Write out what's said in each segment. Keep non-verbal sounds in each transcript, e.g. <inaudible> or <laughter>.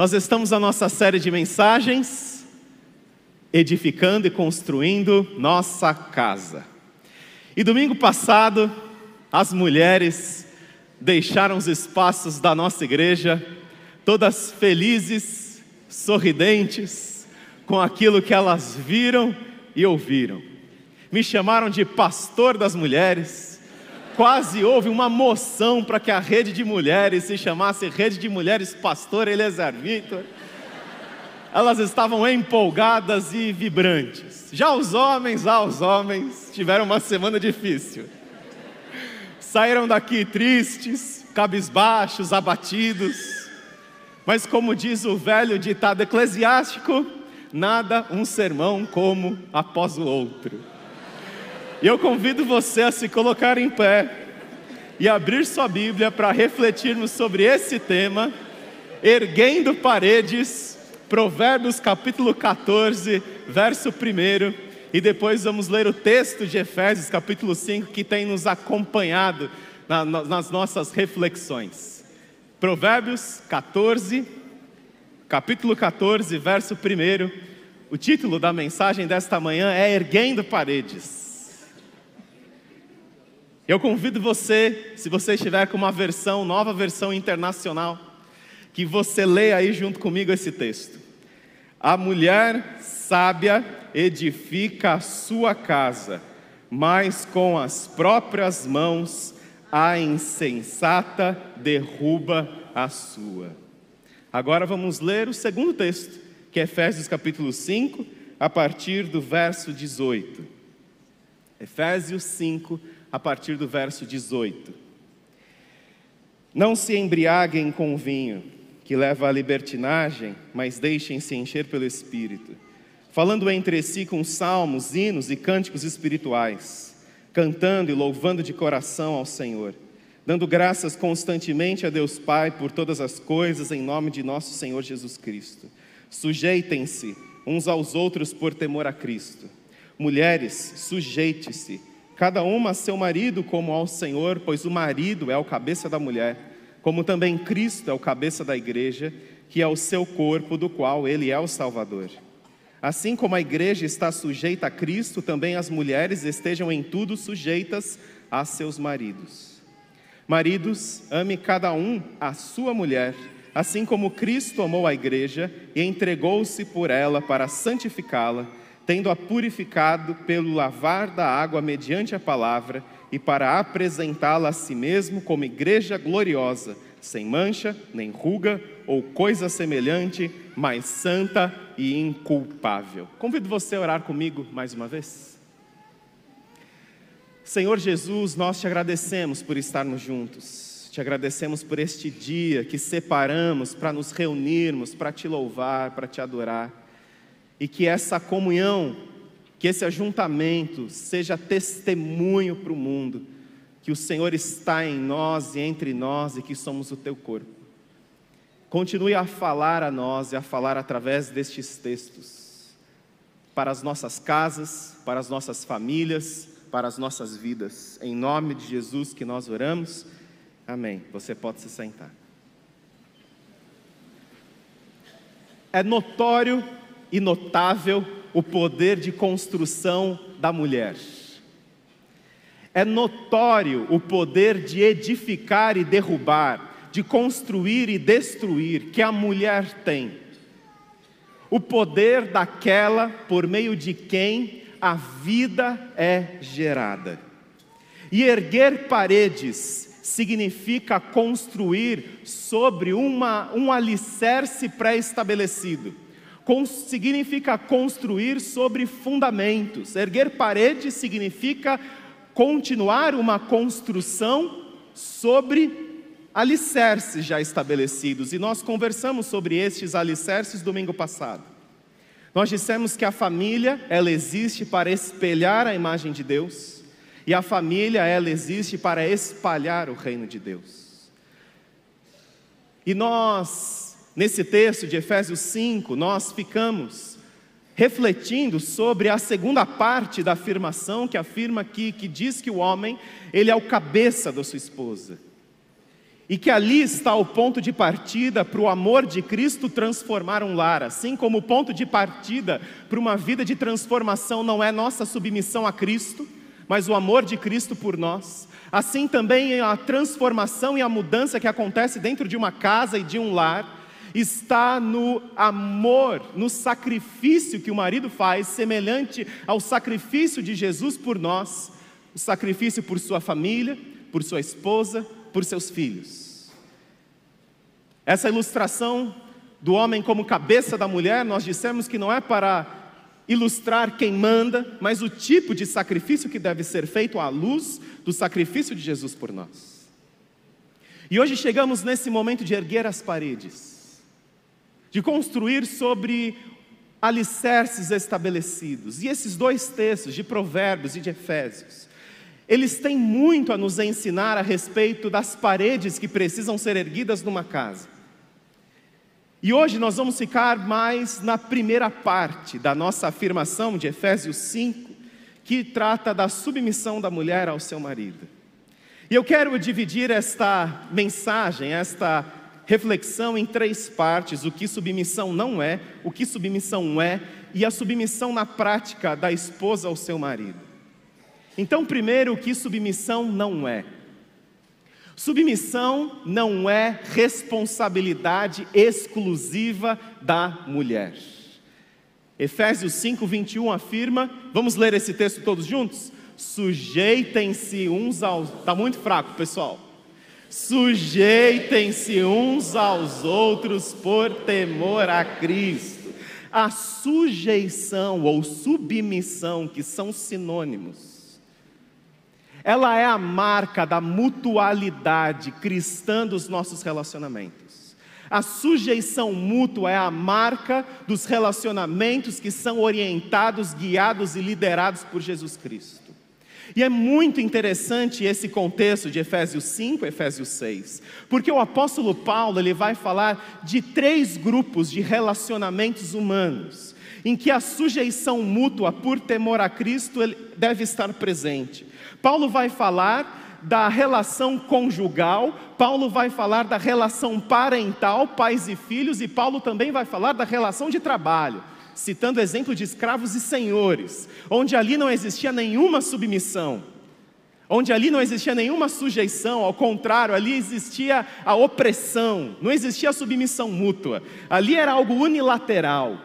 Nós estamos na nossa série de mensagens, edificando e construindo nossa casa. E domingo passado, as mulheres deixaram os espaços da nossa igreja, todas felizes, sorridentes, com aquilo que elas viram e ouviram. Me chamaram de pastor das mulheres, quase houve uma moção para que a rede de mulheres se chamasse Rede de Mulheres Pastor Eliezer Vitor. Elas estavam empolgadas e vibrantes. Já os homens, ah, os homens tiveram uma semana difícil. Saíram daqui tristes, cabisbaixos, abatidos. Mas como diz o velho ditado eclesiástico, nada um sermão como após o outro. E eu convido você a se colocar em pé e abrir sua Bíblia para refletirmos sobre esse tema, erguendo paredes, Provérbios capítulo 14, verso 1, e depois vamos ler o texto de Efésios capítulo 5 que tem nos acompanhado na, nas nossas reflexões. Provérbios 14, capítulo 14, verso 1. O título da mensagem desta manhã é Erguendo Paredes. Eu convido você, se você estiver com uma versão, nova versão internacional, que você leia aí junto comigo esse texto. A mulher sábia edifica a sua casa, mas com as próprias mãos a insensata derruba a sua. Agora vamos ler o segundo texto, que é Efésios capítulo 5, a partir do verso 18. Efésios 5, a partir do verso 18. Não se embriaguem com vinho, que leva à libertinagem, mas deixem-se encher pelo Espírito, falando entre si com salmos, hinos e cânticos espirituais, cantando e louvando de coração ao Senhor, dando graças constantemente a Deus Pai por todas as coisas, em nome de nosso Senhor Jesus Cristo. Sujeitem-se uns aos outros por temor a Cristo. Mulheres, sujeite-se cada uma a seu marido como ao Senhor, pois o marido é o cabeça da mulher, como também Cristo é o cabeça da igreja, que é o seu corpo, do qual ele é o Salvador. Assim como a igreja está sujeita a Cristo, também as mulheres estejam em tudo sujeitas a seus maridos. Maridos, ame cada um a sua mulher, assim como Cristo amou a igreja e entregou-se por ela para santificá-la tendo-a purificado pelo lavar da água mediante a palavra, e para apresentá-la a si mesmo como igreja gloriosa, sem mancha, nem ruga ou coisa semelhante, mas santa e inculpável. Convido você a orar comigo mais uma vez. Senhor Jesus, nós te agradecemos por estarmos juntos. Te agradecemos por este dia que separamos para nos reunirmos, para te louvar, para te adorar e que essa comunhão, que esse ajuntamento seja testemunho para o mundo, que o Senhor está em nós e entre nós e que somos o teu corpo. Continue a falar a nós e a falar através destes textos, para as nossas casas, para as nossas famílias, para as nossas vidas. Em nome de Jesus que nós oramos. Amém. Você pode se sentar. É notório e notável o poder de construção da mulher. É notório o poder de edificar e derrubar, de construir e destruir que a mulher tem. O poder daquela por meio de quem a vida é gerada. E erguer paredes significa construir sobre uma, um alicerce pré-estabelecido significa construir sobre fundamentos. Erguer paredes significa continuar uma construção sobre alicerces já estabelecidos. E nós conversamos sobre estes alicerces domingo passado. Nós dissemos que a família, ela existe para espelhar a imagem de Deus, e a família, ela existe para espalhar o reino de Deus. E nós Nesse texto de Efésios 5, nós ficamos refletindo sobre a segunda parte da afirmação que afirma aqui, que diz que o homem, ele é o cabeça da sua esposa. e que ali está o ponto de partida para o amor de Cristo transformar um lar, assim como o ponto de partida para uma vida de transformação não é nossa submissão a Cristo, mas o amor de Cristo por nós. Assim também a transformação e a mudança que acontece dentro de uma casa e de um lar está no amor, no sacrifício que o marido faz, semelhante ao sacrifício de Jesus por nós, o sacrifício por sua família, por sua esposa, por seus filhos. Essa ilustração do homem como cabeça da mulher, nós dissemos que não é para ilustrar quem manda, mas o tipo de sacrifício que deve ser feito à luz do sacrifício de Jesus por nós. E hoje chegamos nesse momento de erguer as paredes, de construir sobre alicerces estabelecidos. E esses dois textos, de Provérbios e de Efésios, eles têm muito a nos ensinar a respeito das paredes que precisam ser erguidas numa casa. E hoje nós vamos ficar mais na primeira parte da nossa afirmação de Efésios 5, que trata da submissão da mulher ao seu marido. E eu quero dividir esta mensagem, esta reflexão em três partes: o que submissão não é, o que submissão é e a submissão na prática da esposa ao seu marido. Então, primeiro, o que submissão não é? Submissão não é responsabilidade exclusiva da mulher. Efésios 5, 21 afirma, vamos ler esse texto todos juntos? Sujeitem-se uns aos. Está muito fraco, pessoal. Sujeitem-se uns aos outros por temor a Cristo. A sujeição ou submissão, que são sinônimos, ela é a marca da mutualidade cristã dos nossos relacionamentos. A sujeição mútua é a marca dos relacionamentos que são orientados, guiados e liderados por Jesus Cristo. E é muito interessante esse contexto de Efésios 5, Efésios 6, porque o apóstolo Paulo ele vai falar de três grupos de relacionamentos humanos, em que a sujeição mútua por temor a Cristo deve estar presente. Paulo vai falar da relação conjugal, Paulo vai falar da relação parental, pais e filhos, e Paulo também vai falar da relação de trabalho, citando exemplo de escravos e senhores, onde ali não existia nenhuma submissão, onde ali não existia nenhuma sujeição, ao contrário, ali existia a opressão, não existia a submissão mútua, ali era algo unilateral,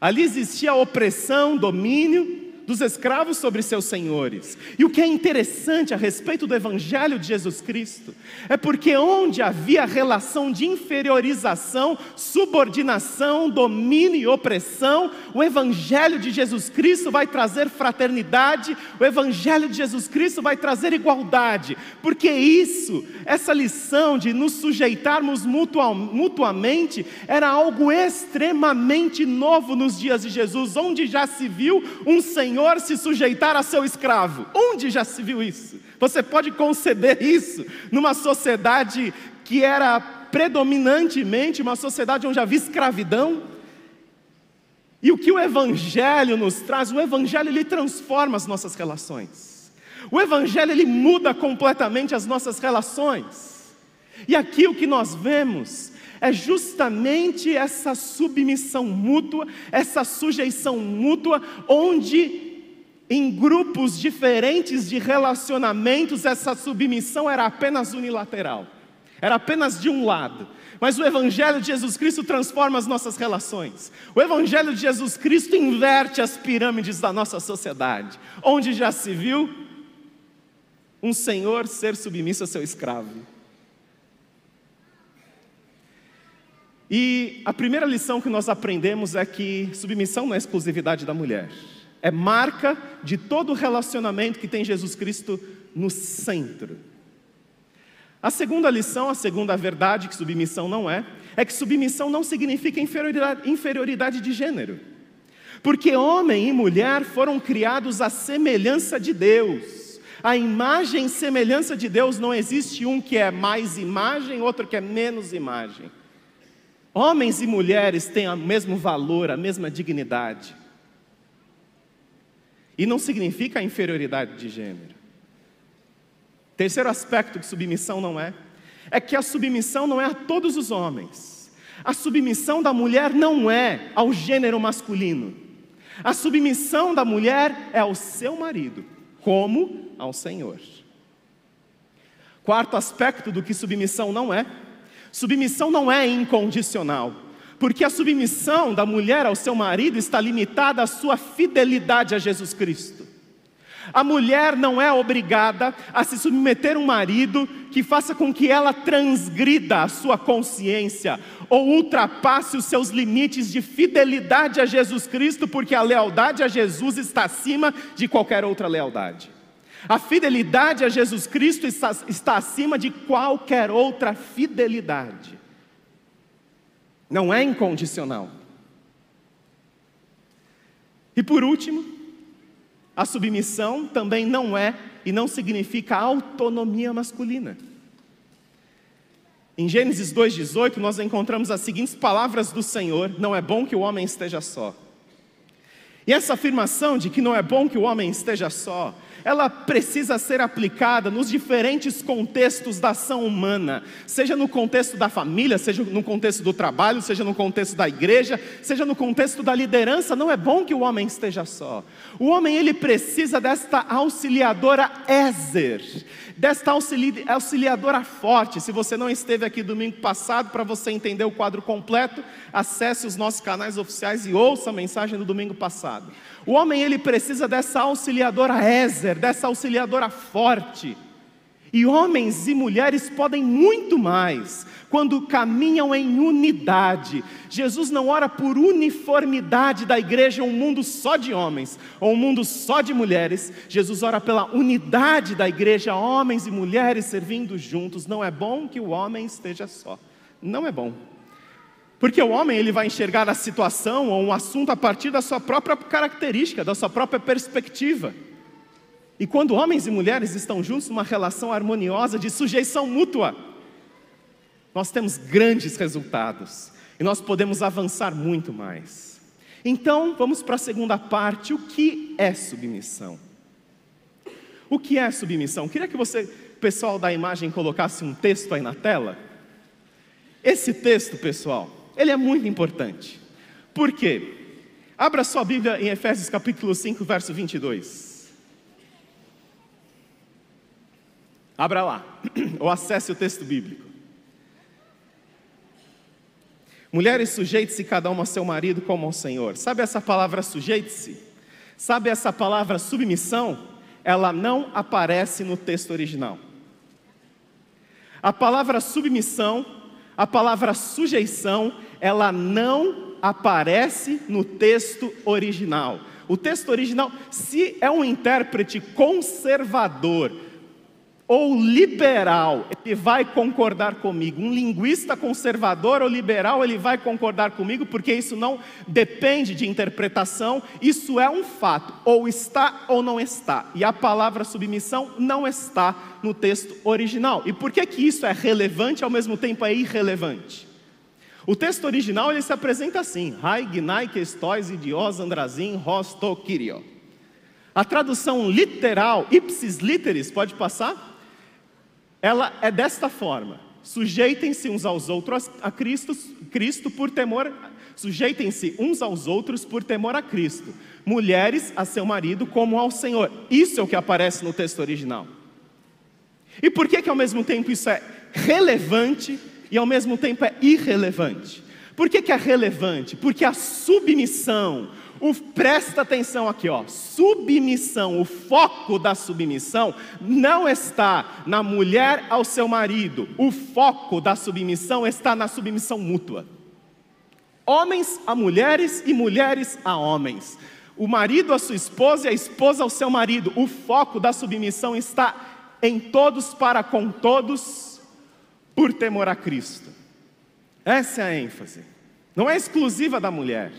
ali existia a opressão, domínio, dos escravos sobre seus senhores. E o que é interessante a respeito do Evangelho de Jesus Cristo é porque onde havia relação de inferiorização, subordinação, domínio e opressão, o Evangelho de Jesus Cristo vai trazer fraternidade, o Evangelho de Jesus Cristo vai trazer igualdade, porque isso, essa lição de nos sujeitarmos mutuamente, era algo extremamente novo nos dias de Jesus, onde já se viu um Senhor senhor se sujeitar a seu escravo. Onde já se viu isso? Você pode conceber isso numa sociedade que era predominantemente uma sociedade onde havia escravidão? E o que o Evangelho nos traz? O Evangelho ele transforma as nossas relações. O Evangelho ele muda completamente as nossas relações. E aqui o que nós vemos é justamente essa submissão mútua, essa sujeição mútua, onde em grupos diferentes de relacionamentos, essa submissão era apenas unilateral, era apenas de um lado. Mas o Evangelho de Jesus Cristo transforma as nossas relações. O Evangelho de Jesus Cristo inverte as pirâmides da nossa sociedade, onde já se viu um senhor ser submisso a seu escravo. E a primeira lição que nós aprendemos é que submissão não é exclusividade da mulher é marca de todo relacionamento que tem Jesus Cristo no centro. A segunda lição, a segunda verdade que submissão não é, é que submissão não significa inferioridade, inferioridade de gênero. Porque homem e mulher foram criados à semelhança de Deus. A imagem e semelhança de Deus não existe um que é mais imagem, outro que é menos imagem. Homens e mulheres têm o mesmo valor, a mesma dignidade. E não significa inferioridade de gênero. Terceiro aspecto que submissão não é, é que a submissão não é a todos os homens. A submissão da mulher não é ao gênero masculino. A submissão da mulher é ao seu marido, como ao Senhor. Quarto aspecto do que submissão não é: submissão não é incondicional, porque a submissão da mulher ao seu marido está limitada à sua fidelidade a Jesus Cristo. A mulher não é obrigada a se submeter a um marido que faça com que ela transgrida a sua consciência ou ultrapasse os seus limites de fidelidade a Jesus Cristo, porque a lealdade a Jesus está acima de qualquer outra lealdade. A fidelidade a Jesus Cristo está, está acima de qualquer outra fidelidade. Não é incondicional. E por último, a submissão também não é e não significa autonomia masculina. Em Gênesis 2,18, nós encontramos as seguintes palavras do Senhor: Não é bom que o homem esteja só. E essa afirmação de que não é bom que o homem esteja só, ela precisa ser aplicada nos diferentes contextos da ação humana, seja no contexto da família, seja no contexto do trabalho, seja no contexto da igreja, seja no contexto da liderança. Não é bom que o homem esteja só. O homem ele precisa desta auxiliadora Ézer, desta auxiliadora forte. Se você não esteve aqui domingo passado, para você entender o quadro completo, acesse os nossos canais oficiais e ouça a mensagem do domingo passado. O homem ele precisa dessa auxiliadora Ézer, dessa auxiliadora forte. E homens e mulheres podem muito mais quando caminham em unidade. Jesus não ora por uniformidade da igreja, um mundo só de homens ou um mundo só de mulheres. Jesus ora pela unidade da igreja, homens e mulheres servindo juntos. Não é bom que o homem esteja só. Não é bom. Porque o homem ele vai enxergar a situação ou um assunto a partir da sua própria característica, da sua própria perspectiva. E quando homens e mulheres estão juntos numa relação harmoniosa de sujeição mútua, nós temos grandes resultados e nós podemos avançar muito mais. Então, vamos para a segunda parte: o que é submissão? O que é submissão? Queria que você, pessoal da imagem, colocasse um texto aí na tela. Esse texto, pessoal, ele é muito importante. Por quê? Abra sua Bíblia em Efésios capítulo 5, verso 22. Abra lá, <clears throat> ou acesse o texto bíblico. Mulheres, sujeite-se cada uma ao seu marido como ao Senhor. Sabe essa palavra sujeite-se? Sabe essa palavra submissão? Ela não aparece no texto original. A palavra submissão, a palavra sujeição, ela não aparece no texto original. O texto original, se é um intérprete conservador ou liberal, ele vai concordar comigo. Um linguista conservador ou liberal, ele vai concordar comigo, porque isso não depende de interpretação, isso é um fato, ou está ou não está. E a palavra submissão não está no texto original. E por que que isso é relevante ao mesmo tempo é irrelevante? O texto original ele se apresenta assim: Hai gnai questois idios andrazin rosto kirio. A tradução literal, ipsis literis, pode passar? Ela é desta forma: sujeitem-se uns aos outros a Cristo, Cristo por temor, sujeitem-se uns aos outros por temor a Cristo. Mulheres a seu marido como ao Senhor. Isso é o que aparece no texto original. E por que que ao mesmo tempo isso é relevante e ao mesmo tempo é irrelevante. Por que, que é relevante? Porque a submissão, o, presta atenção aqui, ó, submissão, o foco da submissão não está na mulher ao seu marido, o foco da submissão está na submissão mútua. Homens a mulheres e mulheres a homens. O marido a sua esposa e a esposa ao seu marido. O foco da submissão está em todos para com todos por temor a Cristo. Essa é a ênfase. Não é exclusiva da mulher,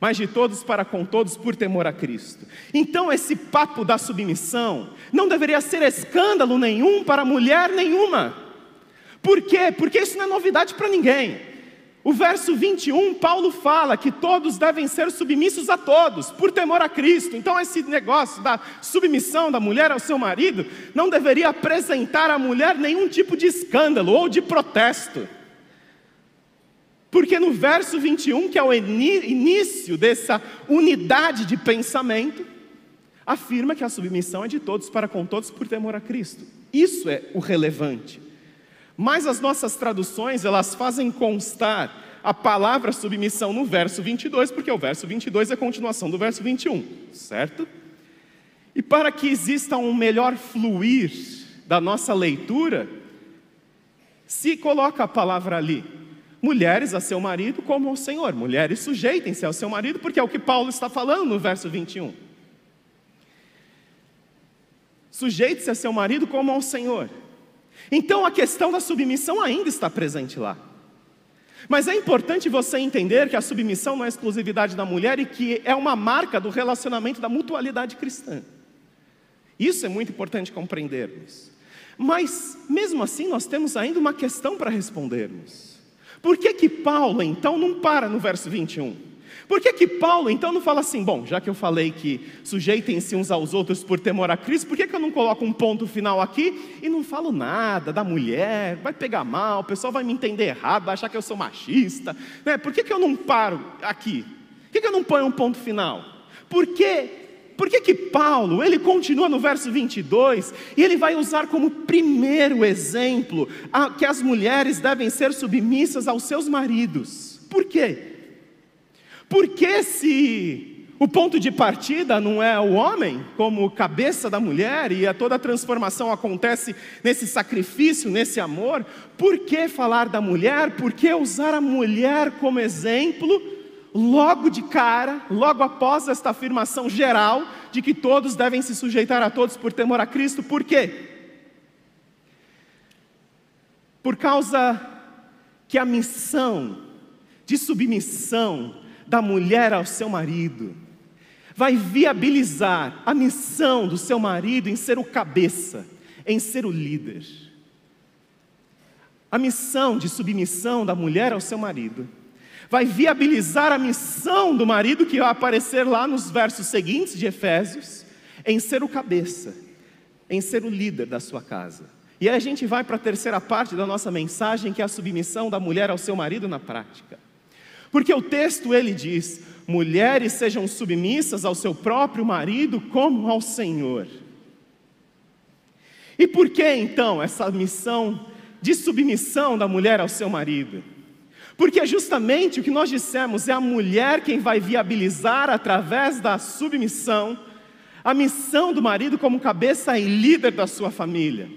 mas de todos para com todos por temor a Cristo. Então, esse papo da submissão não deveria ser escândalo nenhum para mulher nenhuma. Por quê? Porque isso não é novidade para ninguém. O verso 21, Paulo fala que todos devem ser submissos a todos, por temor a Cristo. Então, esse negócio da submissão da mulher ao seu marido não deveria apresentar à mulher nenhum tipo de escândalo ou de protesto. Porque no verso 21, que é o início dessa unidade de pensamento, afirma que a submissão é de todos para com todos por temor a Cristo. Isso é o relevante. Mas as nossas traduções, elas fazem constar a palavra submissão no verso 22, porque o verso 22 é a continuação do verso 21, certo? E para que exista um melhor fluir da nossa leitura, se coloca a palavra ali, mulheres a seu marido como ao Senhor, mulheres sujeitem-se ao seu marido, porque é o que Paulo está falando no verso 21. Sujeite-se a seu marido como ao Senhor. Então a questão da submissão ainda está presente lá. Mas é importante você entender que a submissão não é exclusividade da mulher e que é uma marca do relacionamento da mutualidade cristã. Isso é muito importante compreendermos. Mas, mesmo assim, nós temos ainda uma questão para respondermos. Por que que Paulo, então, não para no verso 21? Por que, que Paulo então não fala assim, bom, já que eu falei que sujeitem-se uns aos outros por temor a Cristo, por que, que eu não coloco um ponto final aqui e não falo nada da mulher? Vai pegar mal, o pessoal vai me entender errado, vai achar que eu sou machista. Né? Por que, que eu não paro aqui? Por que, que eu não ponho um ponto final? Por que por que, que Paulo, ele continua no verso 22 e ele vai usar como primeiro exemplo a, que as mulheres devem ser submissas aos seus maridos? Por quê? Porque se o ponto de partida não é o homem como cabeça da mulher e a toda a transformação acontece nesse sacrifício, nesse amor, por que falar da mulher? Por que usar a mulher como exemplo? Logo de cara, logo após esta afirmação geral de que todos devem se sujeitar a todos por temor a Cristo, por quê? Por causa que a missão de submissão da mulher ao seu marido, vai viabilizar a missão do seu marido em ser o cabeça, em ser o líder. A missão de submissão da mulher ao seu marido vai viabilizar a missão do marido que vai aparecer lá nos versos seguintes de Efésios, em ser o cabeça, em ser o líder da sua casa. E aí a gente vai para a terceira parte da nossa mensagem, que é a submissão da mulher ao seu marido na prática. Porque o texto ele diz: mulheres sejam submissas ao seu próprio marido como ao Senhor. E por que então essa missão de submissão da mulher ao seu marido? Porque justamente o que nós dissemos é a mulher quem vai viabilizar através da submissão a missão do marido como cabeça e líder da sua família.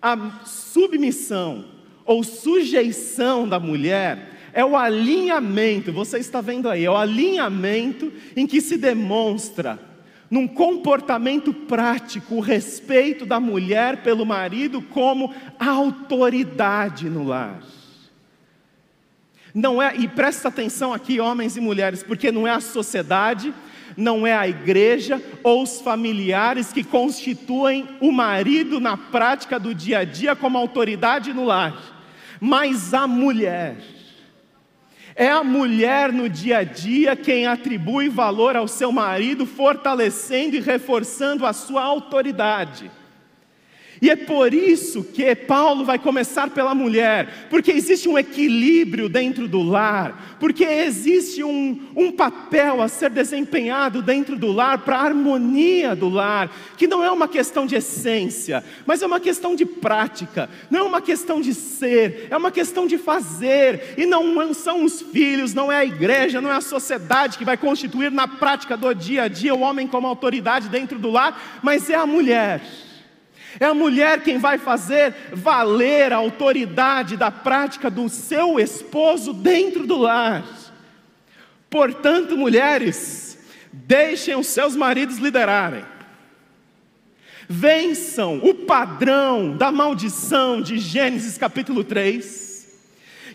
A submissão ou sujeição da mulher é o alinhamento, você está vendo aí, é o alinhamento em que se demonstra, num comportamento prático, o respeito da mulher pelo marido como autoridade no lar. Não é, e presta atenção aqui, homens e mulheres, porque não é a sociedade, não é a igreja ou os familiares que constituem o marido na prática do dia a dia como autoridade no lar, mas a mulher. É a mulher no dia a dia quem atribui valor ao seu marido, fortalecendo e reforçando a sua autoridade. E é por isso que Paulo vai começar pela mulher, porque existe um equilíbrio dentro do lar, porque existe um, um papel a ser desempenhado dentro do lar para a harmonia do lar, que não é uma questão de essência, mas é uma questão de prática, não é uma questão de ser, é uma questão de fazer, e não são os filhos, não é a igreja, não é a sociedade que vai constituir na prática do dia a dia o homem como autoridade dentro do lar, mas é a mulher. É a mulher quem vai fazer valer a autoridade da prática do seu esposo dentro do lar. Portanto, mulheres, deixem os seus maridos liderarem. Vençam o padrão da maldição de Gênesis capítulo 3,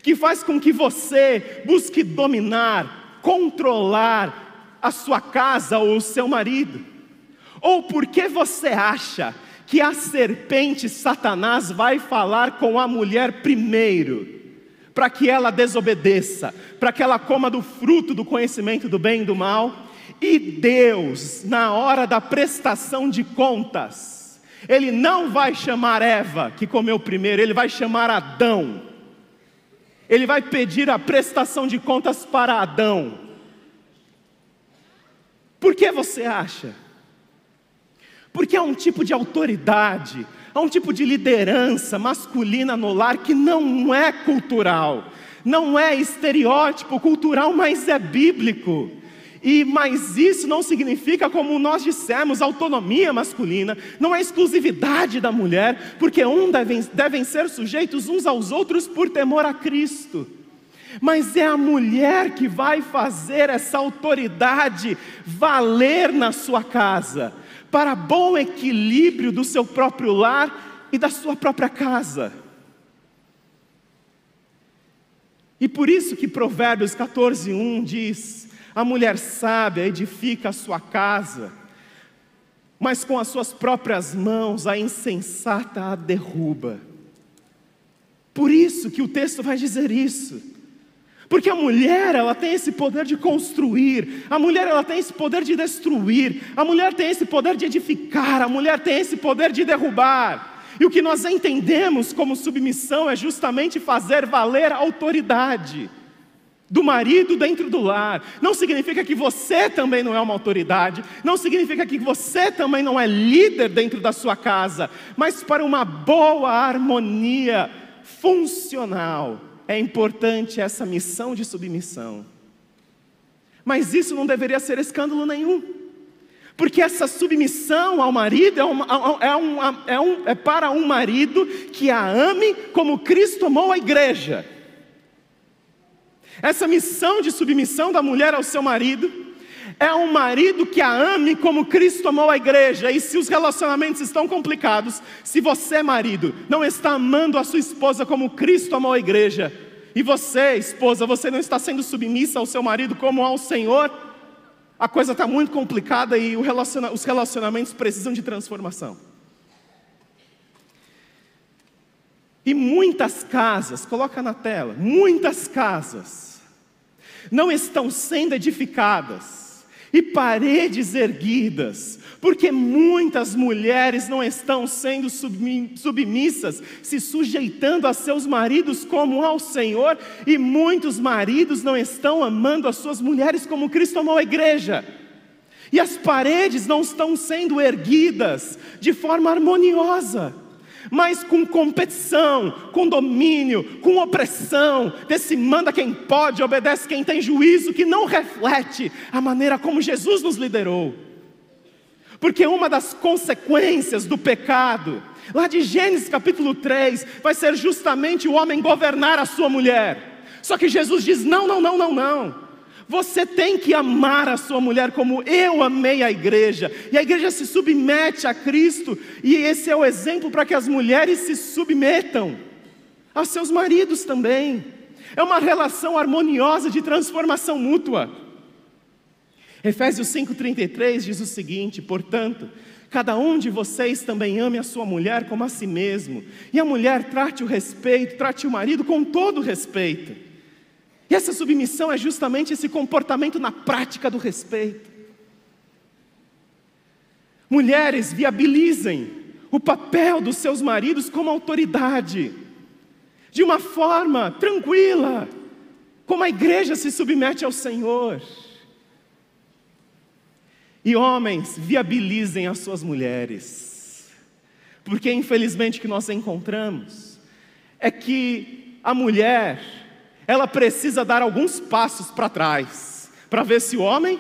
que faz com que você busque dominar, controlar a sua casa ou o seu marido. Ou porque você acha que a serpente Satanás vai falar com a mulher primeiro, para que ela desobedeça, para que ela coma do fruto do conhecimento do bem e do mal. E Deus, na hora da prestação de contas, Ele não vai chamar Eva, que comeu primeiro, Ele vai chamar Adão. Ele vai pedir a prestação de contas para Adão. Por que você acha? Porque há um tipo de autoridade, há um tipo de liderança masculina no lar que não é cultural, não é estereótipo cultural, mas é bíblico. E mas isso não significa, como nós dissemos, autonomia masculina, não é exclusividade da mulher, porque um devem, devem ser sujeitos uns aos outros por temor a Cristo. Mas é a mulher que vai fazer essa autoridade valer na sua casa, para bom equilíbrio do seu próprio lar e da sua própria casa. E por isso que Provérbios 14, 1 diz: a mulher sábia edifica a sua casa, mas com as suas próprias mãos a insensata a derruba. Por isso que o texto vai dizer isso. Porque a mulher, ela tem esse poder de construir, a mulher ela tem esse poder de destruir, a mulher tem esse poder de edificar, a mulher tem esse poder de derrubar. E o que nós entendemos como submissão é justamente fazer valer a autoridade do marido dentro do lar. Não significa que você também não é uma autoridade, não significa que você também não é líder dentro da sua casa, mas para uma boa harmonia funcional é importante essa missão de submissão. Mas isso não deveria ser escândalo nenhum. Porque essa submissão ao marido é, uma, é, uma, é, um, é para um marido que a ame como Cristo amou a igreja. Essa missão de submissão da mulher ao seu marido é um marido que a ame como Cristo amou a igreja. E se os relacionamentos estão complicados, se você, marido, não está amando a sua esposa como Cristo amou a igreja, e você, esposa, você não está sendo submissa ao seu marido como ao Senhor, a coisa está muito complicada e os relacionamentos precisam de transformação. E muitas casas, coloca na tela, muitas casas não estão sendo edificadas e paredes erguidas, porque muitas mulheres não estão sendo submissas, se sujeitando a seus maridos como ao Senhor, e muitos maridos não estão amando as suas mulheres como Cristo amou a igreja. E as paredes não estão sendo erguidas de forma harmoniosa mas com competição, com domínio, com opressão, desse manda quem pode, obedece quem tem juízo, que não reflete a maneira como Jesus nos liderou. Porque uma das consequências do pecado, lá de Gênesis capítulo 3, vai ser justamente o homem governar a sua mulher. Só que Jesus diz: não, não, não, não, não. Você tem que amar a sua mulher como eu amei a igreja. E a igreja se submete a Cristo, e esse é o exemplo para que as mulheres se submetam aos seus maridos também. É uma relação harmoniosa de transformação mútua. Efésios 5,33 diz o seguinte: portanto, cada um de vocês também ame a sua mulher como a si mesmo, e a mulher trate o respeito, trate o marido com todo respeito. E essa submissão é justamente esse comportamento na prática do respeito. Mulheres, viabilizem o papel dos seus maridos como autoridade, de uma forma tranquila, como a igreja se submete ao Senhor. E homens, viabilizem as suas mulheres, porque infelizmente o que nós encontramos é que a mulher, ela precisa dar alguns passos para trás, para ver se o homem,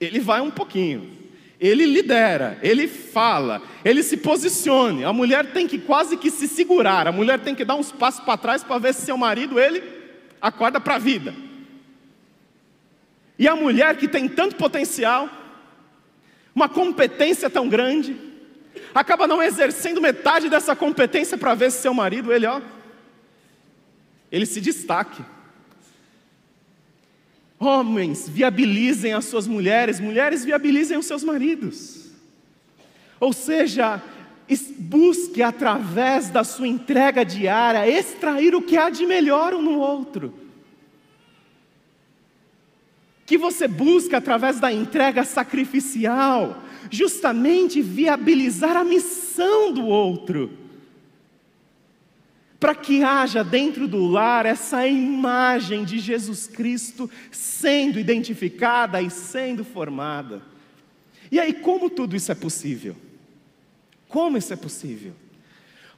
ele vai um pouquinho, ele lidera, ele fala, ele se posicione. A mulher tem que quase que se segurar, a mulher tem que dar uns passos para trás para ver se seu marido, ele acorda para a vida. E a mulher que tem tanto potencial, uma competência tão grande, acaba não exercendo metade dessa competência para ver se seu marido, ele, ó, ele se destaque. Homens, viabilizem as suas mulheres, mulheres, viabilizem os seus maridos. Ou seja, busque através da sua entrega diária extrair o que há de melhor um no outro. Que você busque através da entrega sacrificial, justamente viabilizar a missão do outro. Para que haja dentro do lar essa imagem de Jesus Cristo sendo identificada e sendo formada. E aí, como tudo isso é possível? Como isso é possível?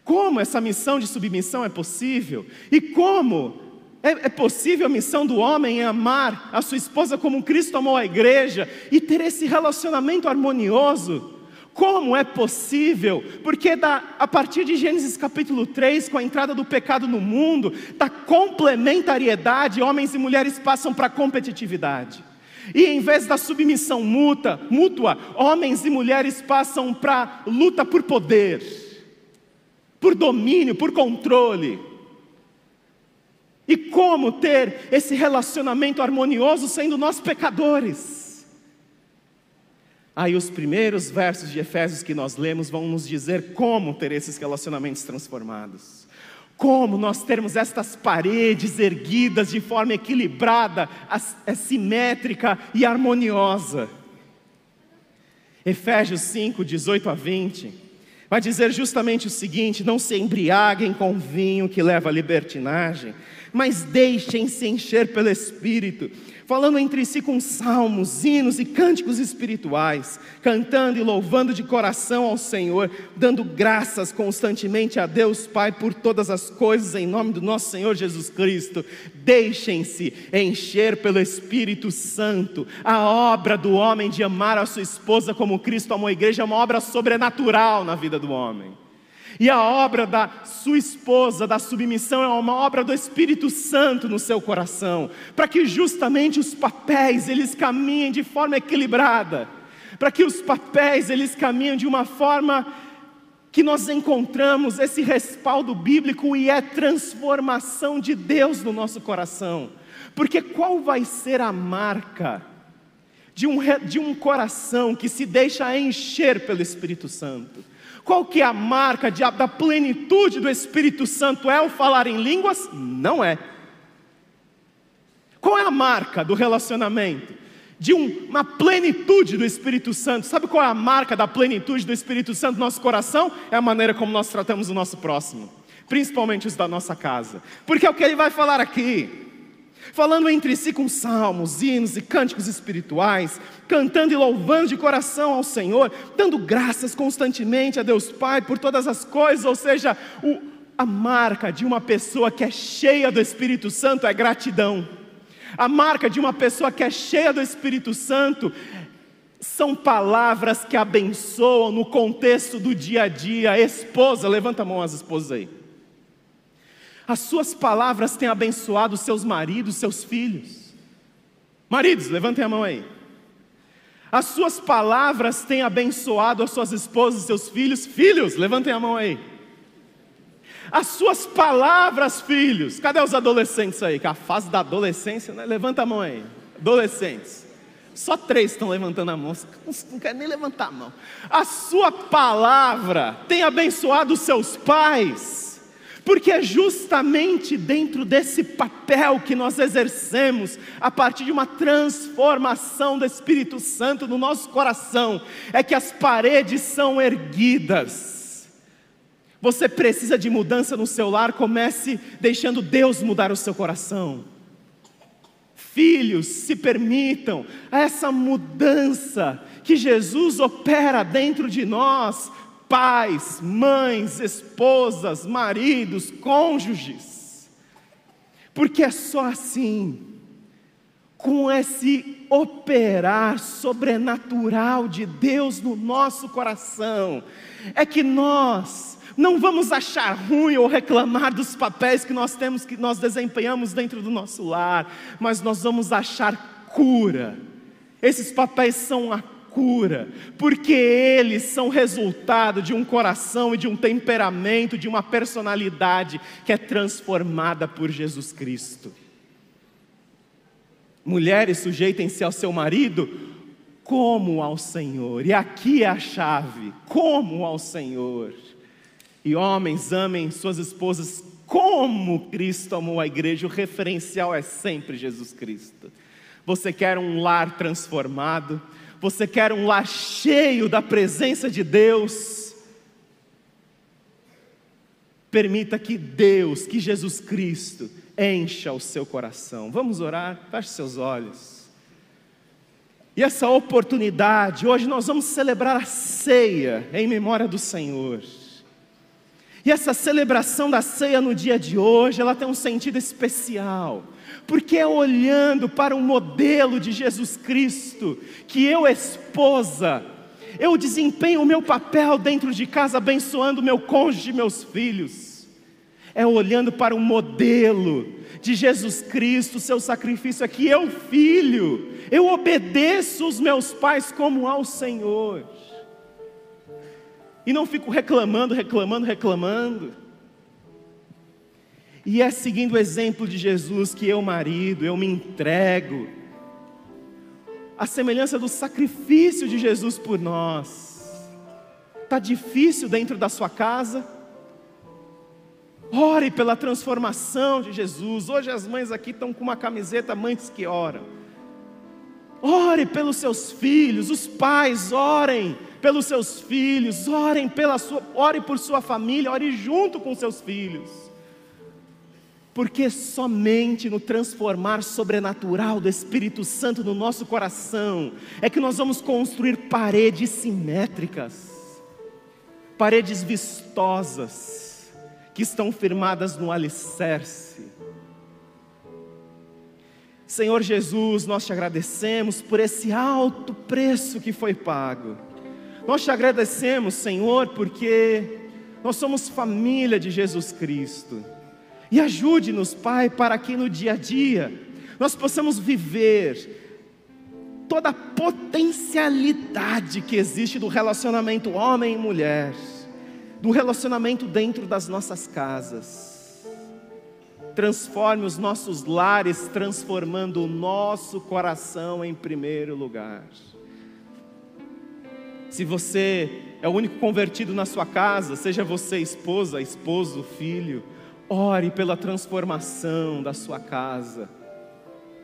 Como essa missão de submissão é possível? E como é, é, possível a missão do homem em amar a sua esposa como Cristo amou a igreja e ter esse relacionamento harmonioso? Como é possível? Porque da, a partir de Gênesis capítulo 3, com a entrada do pecado no mundo, da complementariedade, homens e mulheres passam para a competitividade. E em vez da submissão mútua, mútua homens e mulheres passam para luta por poder, por domínio, por controle. E como ter esse relacionamento harmonioso sendo nós pecadores? Aí os primeiros versos de Efésios que nós lemos vão nos dizer como ter esses relacionamentos transformados. Como nós termos estas paredes erguidas de forma equilibrada, simétrica e harmoniosa. Efésios 5, 18 a 20, vai dizer justamente o seguinte: não se embriaguem com vinho que leva à libertinagem, mas deixem-se encher pelo Espírito falando entre si com salmos, hinos e cânticos espirituais, cantando e louvando de coração ao Senhor, dando graças constantemente a Deus Pai por todas as coisas, em nome do nosso Senhor Jesus Cristo. Deixem-se encher pelo Espírito Santo. A obra do homem de amar a sua esposa como Cristo amou a igreja é uma obra sobrenatural na vida do homem. E a obra da sua esposa, da submissão, é uma obra do Espírito Santo no seu coração, para que justamente os papéis eles caminhem de forma equilibrada, para que os papéis eles caminhem de uma forma que nós encontramos esse respaldo bíblico e é transformação de Deus no nosso coração. Porque qual vai ser a marca de um, de um coração que se deixa encher pelo Espírito Santo? Qual que é a marca de, da plenitude do Espírito Santo? É o falar em línguas? Não é. Qual é a marca do relacionamento? De um, uma plenitude do Espírito Santo. Sabe qual é a marca da plenitude do Espírito Santo no nosso coração? É a maneira como nós tratamos o nosso próximo, principalmente os da nossa casa. Porque é o que ele vai falar aqui falando entre si com salmos, hinos e cânticos espirituais, cantando e louvando de coração ao Senhor, dando graças constantemente a Deus Pai por todas as coisas, ou seja, o, a marca de uma pessoa que é cheia do Espírito Santo é gratidão. A marca de uma pessoa que é cheia do Espírito Santo são palavras que abençoam no contexto do dia a dia. Esposa, levanta a mão as esposas aí. As suas palavras têm abençoado seus maridos, seus filhos. Maridos, levantem a mão aí. As suas palavras têm abençoado as suas esposas e seus filhos. Filhos, levantem a mão aí. As suas palavras, filhos. Cadê os adolescentes aí? Que a fase da adolescência, né? Levanta a mão aí. Adolescentes. Só três estão levantando a mão. Não quer nem levantar a mão. A sua palavra tem abençoado seus pais porque é justamente dentro desse papel que nós exercemos, a partir de uma transformação do Espírito Santo no nosso coração, é que as paredes são erguidas. Você precisa de mudança no seu lar, comece deixando Deus mudar o seu coração. Filhos, se permitam essa mudança que Jesus opera dentro de nós, pais, mães, esposas, maridos, cônjuges. Porque é só assim, com esse operar sobrenatural de Deus no nosso coração, é que nós não vamos achar ruim ou reclamar dos papéis que nós temos que nós desempenhamos dentro do nosso lar, mas nós vamos achar cura. Esses papéis são a cura, porque eles são resultado de um coração e de um temperamento, de uma personalidade que é transformada por Jesus Cristo. Mulheres, sujeitem-se ao seu marido como ao Senhor, e aqui é a chave: como ao Senhor. E homens, amem suas esposas como Cristo amou a igreja. O referencial é sempre Jesus Cristo. Você quer um lar transformado? Você quer um lar cheio da presença de Deus? Permita que Deus, que Jesus Cristo, encha o seu coração. Vamos orar? Feche seus olhos. E essa oportunidade, hoje nós vamos celebrar a ceia em memória do Senhor. E essa celebração da ceia no dia de hoje, ela tem um sentido especial, porque é olhando para o modelo de Jesus Cristo, que eu, esposa, eu desempenho o meu papel dentro de casa, abençoando meu cônjuge e meus filhos, é olhando para o modelo de Jesus Cristo, seu sacrifício aqui, eu, filho, eu obedeço os meus pais como ao Senhor. E não fico reclamando, reclamando, reclamando. E é seguindo o exemplo de Jesus que eu, marido, eu me entrego. A semelhança do sacrifício de Jesus por nós. Está difícil dentro da sua casa? Ore pela transformação de Jesus. Hoje as mães aqui estão com uma camiseta Mães que Oram. Ore pelos seus filhos, os pais orem pelos seus filhos, orem pela sua, ore por sua família, ore junto com seus filhos. Porque somente no transformar sobrenatural do Espírito Santo no nosso coração é que nós vamos construir paredes simétricas, paredes vistosas que estão firmadas no alicerce. Senhor Jesus, nós te agradecemos por esse alto preço que foi pago. Nós te agradecemos, Senhor, porque nós somos família de Jesus Cristo. E ajude-nos, Pai, para que no dia a dia nós possamos viver toda a potencialidade que existe do relacionamento homem e mulher do relacionamento dentro das nossas casas. Transforme os nossos lares, transformando o nosso coração em primeiro lugar. Se você é o único convertido na sua casa, seja você esposa, esposo, filho, ore pela transformação da sua casa.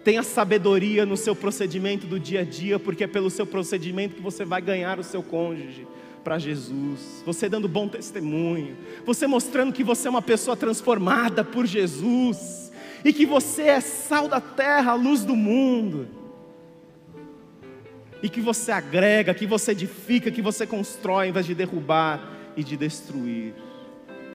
Tenha sabedoria no seu procedimento do dia a dia, porque é pelo seu procedimento que você vai ganhar o seu cônjuge para Jesus, você dando bom testemunho, você mostrando que você é uma pessoa transformada por Jesus e que você é sal da terra, luz do mundo. E que você agrega, que você edifica, que você constrói, em vez de derrubar e de destruir.